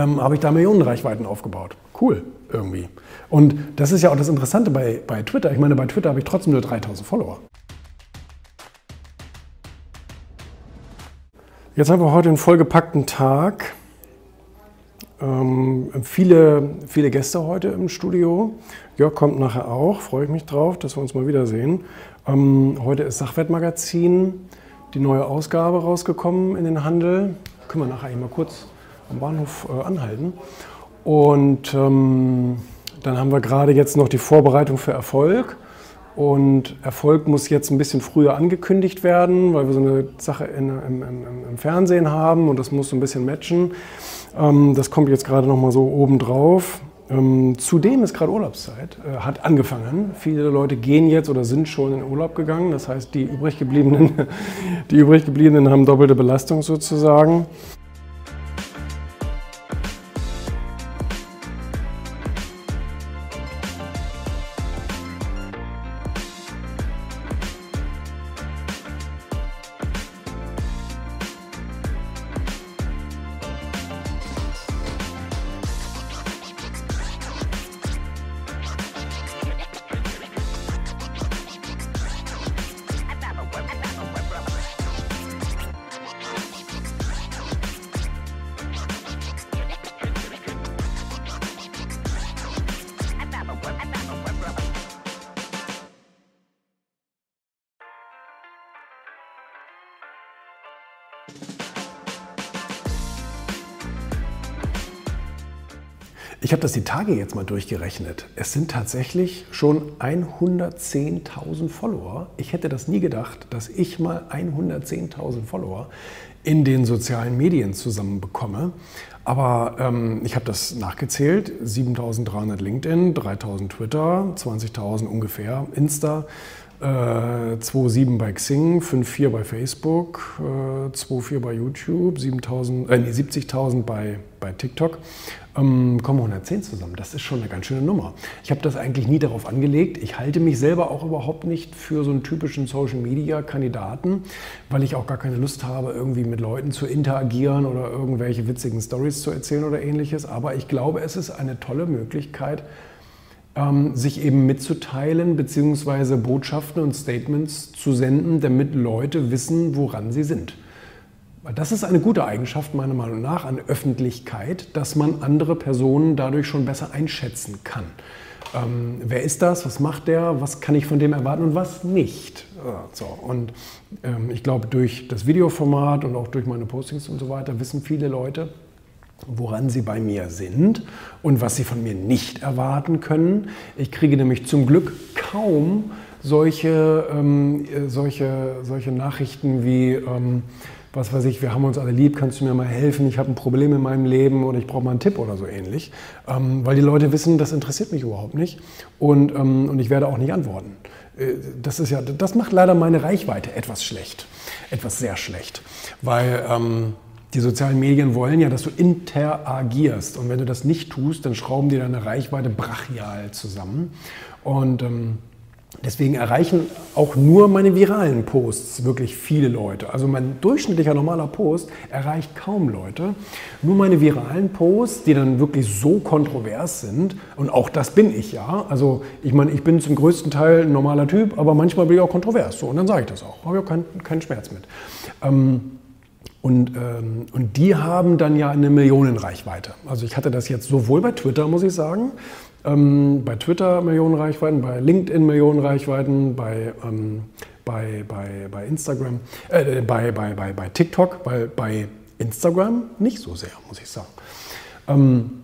ähm, habe ich da Millionenreichweiten aufgebaut. Cool, irgendwie. Und das ist ja auch das Interessante bei, bei Twitter. Ich meine, bei Twitter habe ich trotzdem nur 3000 Follower. Jetzt haben wir heute einen vollgepackten Tag. Ähm, viele, viele Gäste heute im Studio. Jörg kommt nachher auch, freue ich mich drauf, dass wir uns mal wiedersehen. Ähm, heute ist Sachwertmagazin, die neue Ausgabe rausgekommen in den Handel. Können wir nachher mal kurz am Bahnhof äh, anhalten. Und ähm, dann haben wir gerade jetzt noch die Vorbereitung für Erfolg. Und Erfolg muss jetzt ein bisschen früher angekündigt werden, weil wir so eine Sache in, im, im, im, Fernsehen haben und das muss so ein bisschen matchen. Ähm, das kommt jetzt gerade noch mal so oben drauf. Ähm, zudem ist gerade Urlaubszeit, äh, hat angefangen. Viele Leute gehen jetzt oder sind schon in Urlaub gegangen. Das heißt, die übrig gebliebenen, die übrig gebliebenen haben doppelte Belastung sozusagen. Bye. Ich habe das die Tage jetzt mal durchgerechnet. Es sind tatsächlich schon 110.000 Follower. Ich hätte das nie gedacht, dass ich mal 110.000 Follower in den sozialen Medien zusammen bekomme. Aber ähm, ich habe das nachgezählt. 7.300 LinkedIn, 3.000 Twitter, 20.000 ungefähr Insta. 2,7 äh, bei Xing, 5,4 bei Facebook, äh, 2,4 bei YouTube, 7.000, äh, nee, 70.000 bei, bei TikTok, ähm, kommen 110 zusammen. Das ist schon eine ganz schöne Nummer. Ich habe das eigentlich nie darauf angelegt. Ich halte mich selber auch überhaupt nicht für so einen typischen Social-Media-Kandidaten, weil ich auch gar keine Lust habe, irgendwie mit Leuten zu interagieren oder irgendwelche witzigen Stories zu erzählen oder ähnliches. Aber ich glaube, es ist eine tolle Möglichkeit, ähm, sich eben mitzuteilen, beziehungsweise Botschaften und Statements zu senden, damit Leute wissen, woran sie sind. Das ist eine gute Eigenschaft meiner Meinung nach an Öffentlichkeit, dass man andere Personen dadurch schon besser einschätzen kann. Ähm, wer ist das? Was macht der? Was kann ich von dem erwarten und was nicht? So, und ähm, ich glaube, durch das Videoformat und auch durch meine Postings und so weiter wissen viele Leute, woran sie bei mir sind und was sie von mir nicht erwarten können. Ich kriege nämlich zum Glück kaum solche, ähm, solche, solche Nachrichten wie, ähm, was weiß ich, wir haben uns alle lieb, kannst du mir mal helfen, ich habe ein Problem in meinem Leben oder ich brauche mal einen Tipp oder so ähnlich. Ähm, weil die Leute wissen, das interessiert mich überhaupt nicht und, ähm, und ich werde auch nicht antworten. Äh, das, ist ja, das macht leider meine Reichweite etwas schlecht, etwas sehr schlecht, weil ähm, die sozialen Medien wollen ja, dass du interagierst. Und wenn du das nicht tust, dann schrauben die deine Reichweite brachial zusammen. Und ähm, deswegen erreichen auch nur meine viralen Posts wirklich viele Leute. Also mein durchschnittlicher normaler Post erreicht kaum Leute. Nur meine viralen Posts, die dann wirklich so kontrovers sind, und auch das bin ich ja. Also ich meine, ich bin zum größten Teil ein normaler Typ, aber manchmal bin ich auch kontrovers. So, und dann sage ich das auch. Habe ich auch keinen kein Schmerz mit. Ähm, und, ähm, und die haben dann ja eine Millionenreichweite. Also ich hatte das jetzt sowohl bei Twitter, muss ich sagen, ähm, bei Twitter Millionenreichweiten, bei LinkedIn Millionenreichweiten, bei, ähm, bei, bei, bei Instagram, äh, bei, bei, bei, bei TikTok, weil bei Instagram nicht so sehr, muss ich sagen. Ähm, äh,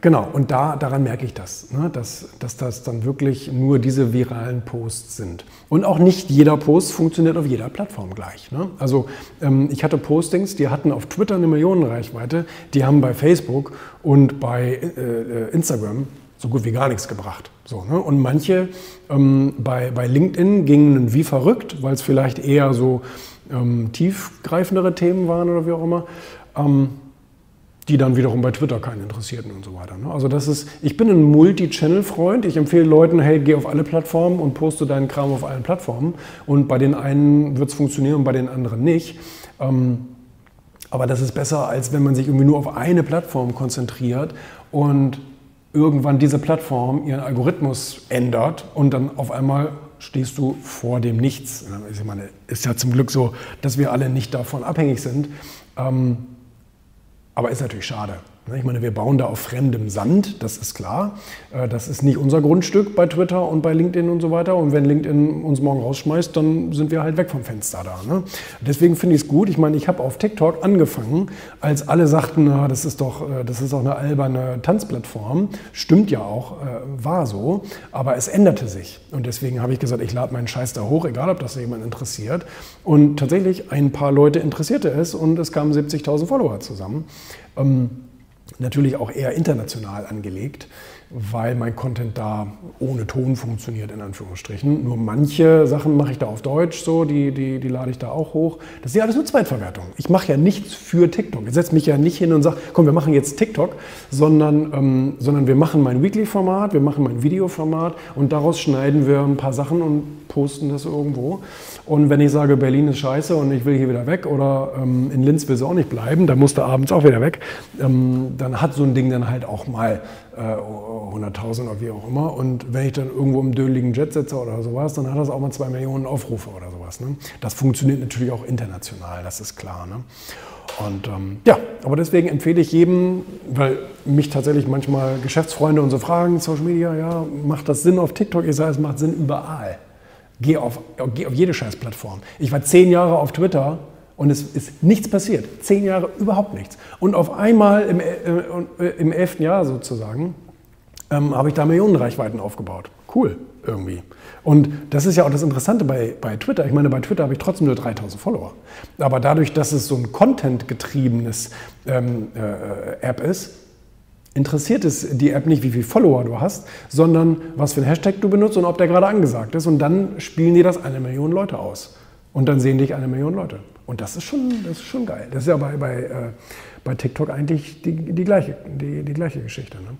genau, und da, daran merke ich das, ne, dass, dass das dann wirklich nur diese viralen Posts sind. Und auch nicht jeder Post funktioniert auf jeder Plattform gleich. Ne? Also ähm, ich hatte Postings, die hatten auf Twitter eine Millionenreichweite, die haben bei Facebook und bei äh, Instagram so gut wie gar nichts gebracht. So, ne? Und manche ähm, bei, bei LinkedIn gingen wie verrückt, weil es vielleicht eher so ähm, tiefgreifendere Themen waren oder wie auch immer. Die dann wiederum bei Twitter keinen interessierten und so weiter. Ne? Also das ist, ich bin ein Multi-Channel-Freund. Ich empfehle Leuten, hey, geh auf alle Plattformen und poste deinen Kram auf allen Plattformen. Und bei den einen wird es funktionieren und bei den anderen nicht. Ähm, Aber das ist besser, als wenn man sich irgendwie nur auf eine Plattform konzentriert und irgendwann diese Plattform ihren Algorithmus ändert und dann auf einmal stehst du vor dem Nichts. Ich meine, ist ja zum Glück so, dass wir alle nicht davon abhängig sind. Ähm, aber ist natürlich schade. Ich meine, wir bauen da auf fremdem Sand, das ist klar. Äh, das ist nicht unser Grundstück bei Twitter und bei LinkedIn und so weiter. Und wenn LinkedIn uns morgen rausschmeißt, dann sind wir halt weg vom Fenster da. Ne? Deswegen finde ich es gut. Ich meine, ich habe auf TikTok angefangen, als alle sagten, na, das ist doch, äh, das ist doch eine alberne Tanzplattform. Stimmt ja auch, äh, war so. Aber es änderte sich. Und deswegen habe ich gesagt, ich lade meinen Scheiß da hoch, egal ob das jemand interessiert. Und tatsächlich, ein paar Leute interessierte es und es kamen 70.000 Follower zusammen. Ähm, natürlich auch eher international angelegt weil mein Content da ohne Ton funktioniert, in Anführungsstrichen. Nur manche Sachen mache ich da auf Deutsch so, die, die, die lade ich da auch hoch. Das ist ja alles nur Zweitverwertung. Ich mache ja nichts für TikTok. Ich setze mich ja nicht hin und sage, komm, wir machen jetzt TikTok, sondern, ähm, sondern wir machen mein Weekly-Format, wir machen mein Videoformat und daraus schneiden wir ein paar Sachen und posten das irgendwo. Und wenn ich sage, Berlin ist scheiße und ich will hier wieder weg oder ähm, in Linz will es auch nicht bleiben, dann musst du abends auch wieder weg, ähm, dann hat so ein Ding dann halt auch mal äh, 100.000 oder wie auch immer. Und wenn ich dann irgendwo im dödeligen Jet sitze oder sowas, dann hat das auch mal zwei Millionen Aufrufe oder sowas. Ne? Das funktioniert natürlich auch international, das ist klar. Ne? Und ähm, ja, aber deswegen empfehle ich jedem, weil mich tatsächlich manchmal Geschäftsfreunde und so fragen, Social Media, ja, macht das Sinn auf TikTok? Ich sage, es macht Sinn überall. Geh auf, geh auf jede Scheißplattform. Ich war zehn Jahre auf Twitter und es ist nichts passiert. Zehn Jahre überhaupt nichts. Und auf einmal im, äh, äh, im elften Jahr sozusagen ähm, habe ich da Millionenreichweiten aufgebaut. Cool, irgendwie. Und das ist ja auch das Interessante bei, bei Twitter. Ich meine, bei Twitter habe ich trotzdem nur 3000 Follower. Aber dadurch, dass es so ein Content-getriebenes ähm, äh, App ist, interessiert es die App nicht, wie viele Follower du hast, sondern was für ein Hashtag du benutzt und ob der gerade angesagt ist. Und dann spielen dir das eine Million Leute aus. Und dann sehen dich eine Million Leute. Und das ist schon, das ist schon geil. Das ist ja bei, bei, äh, bei TikTok eigentlich die, die, gleiche, die, die gleiche Geschichte. Ne?